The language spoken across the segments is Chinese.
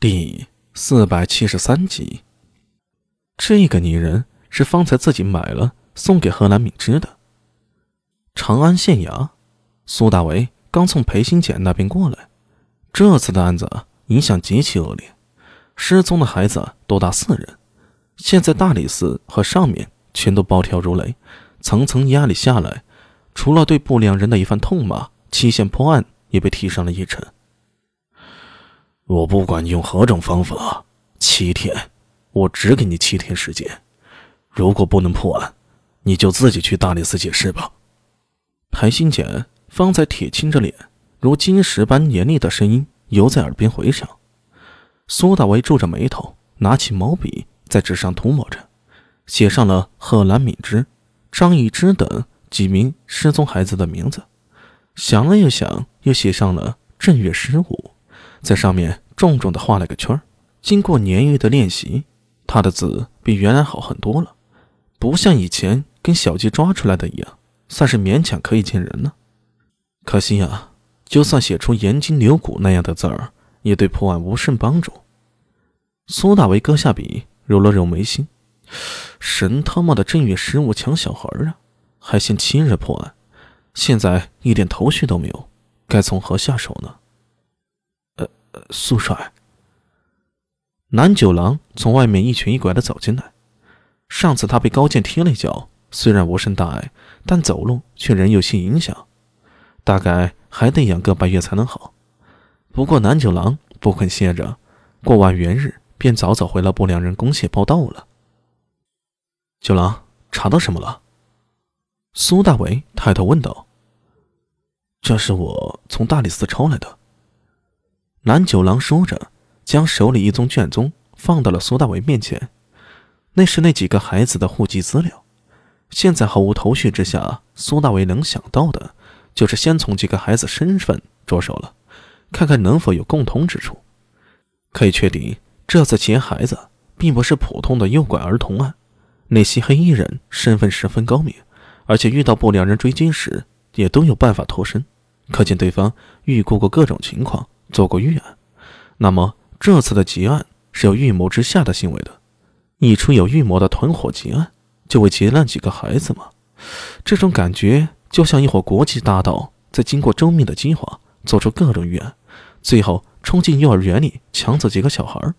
第四百七十三集，这个女人是方才自己买了送给贺兰敏之的。长安县衙，苏大为刚从裴新简那边过来。这次的案子影响极其恶劣，失踪的孩子多达四人。现在大理寺和上面全都暴跳如雷，层层压力下来，除了对不良人的一番痛骂，期限破案也被提上了议程。我不管用何种方法，七天，我只给你七天时间。如果不能破案，你就自己去大理寺解释吧。裴新简方才铁青着脸，如金石般严厉的声音犹在耳边回响。苏大为皱着眉头，拿起毛笔在纸上涂抹着，写上了贺兰敏之、张易之等几名失踪孩子的名字。想了又想，又写上了正月十五。在上面重重的画了个圈经过年月的练习，他的字比原来好很多了，不像以前跟小鸡抓出来的一样，算是勉强可以见人了。可惜啊，就算写出严筋牛骨那样的字儿，也对破案无甚帮助。苏大为搁下笔，揉了揉眉心，神他妈的正月十五抢小孩啊，还限七日破案，现在一点头绪都没有，该从何下手呢？苏帅，南九郎从外面一瘸一拐的走进来。上次他被高剑踢了一脚，虽然无甚大碍，但走路却仍有些影响，大概还得养个把月才能好。不过南九郎不肯歇着，过完元日便早早回了不良人公谢报到了。九郎查到什么了？苏大为抬头问道。这是我从大理寺抄来的。南九郎说着，将手里一宗卷宗放到了苏大为面前。那是那几个孩子的户籍资料。现在毫无头绪之下，苏大为能想到的，就是先从几个孩子身份着手了，看看能否有共通之处。可以确定，这次劫孩子并不是普通的诱拐儿童案。那些黑衣人身份十分高明，而且遇到不良人追击时，也都有办法脱身。可见对方预估过各种情况。做过预案，那么这次的劫案是有预谋之下的行为的。一出有预谋的团伙劫案，就为劫难几个孩子吗？这种感觉就像一伙国际大盗在经过周密的计划，做出各种预案，最后冲进幼儿园里抢走几个小孩，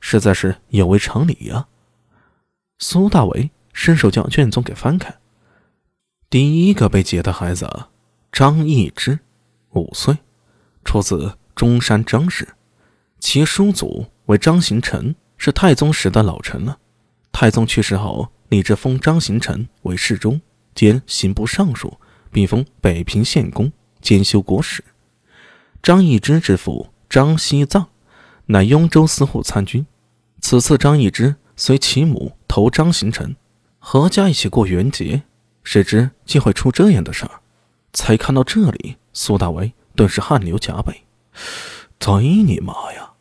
实在是有违常理呀。苏大为伸手将卷宗给翻开，第一个被劫的孩子张易之，五岁，出自。中山张氏，其叔祖为张行成，是太宗时的老臣了。太宗去世后，李志封张行成为侍中兼刑部尚书，并封北平县公兼修国史。张易之之父张希藏，乃雍州司户参军。此次张易之随其母投张行成，合家一起过元节，谁知竟会出这样的事儿？才看到这里，苏大为顿时汗流浃背。贼你妈呀！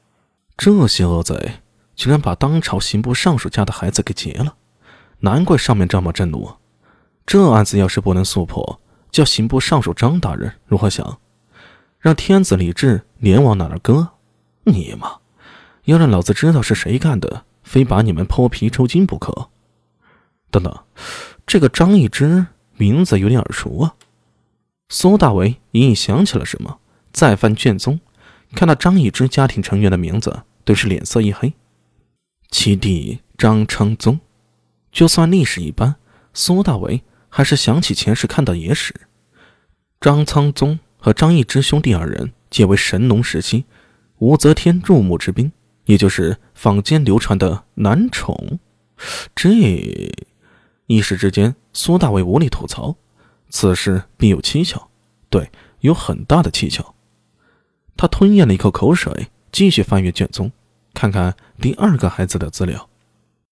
这些恶贼居然把当朝刑部尚书家的孩子给劫了，难怪上面这么震怒。这案子要是不能速破，叫刑部尚书张大人如何想？让天子李治脸往哪儿搁？你妈！要让老子知道是谁干的，非把你们泼皮抽筋不可！等等，这个张易之名字有点耳熟啊！苏大为隐隐想起了什么。再翻卷宗，看到张易之家庭成员的名字，顿时脸色一黑。其弟张昌宗，就算历史一般，苏大为还是想起前世看到野史。张昌宗和张易之兄弟二人，皆为神农时期武则天入墓之兵，也就是坊间流传的男宠。这一时之间，苏大为无力吐槽，此事必有蹊跷，对，有很大的蹊跷。他吞咽了一口口水，继续翻阅卷宗，看看第二个孩子的资料。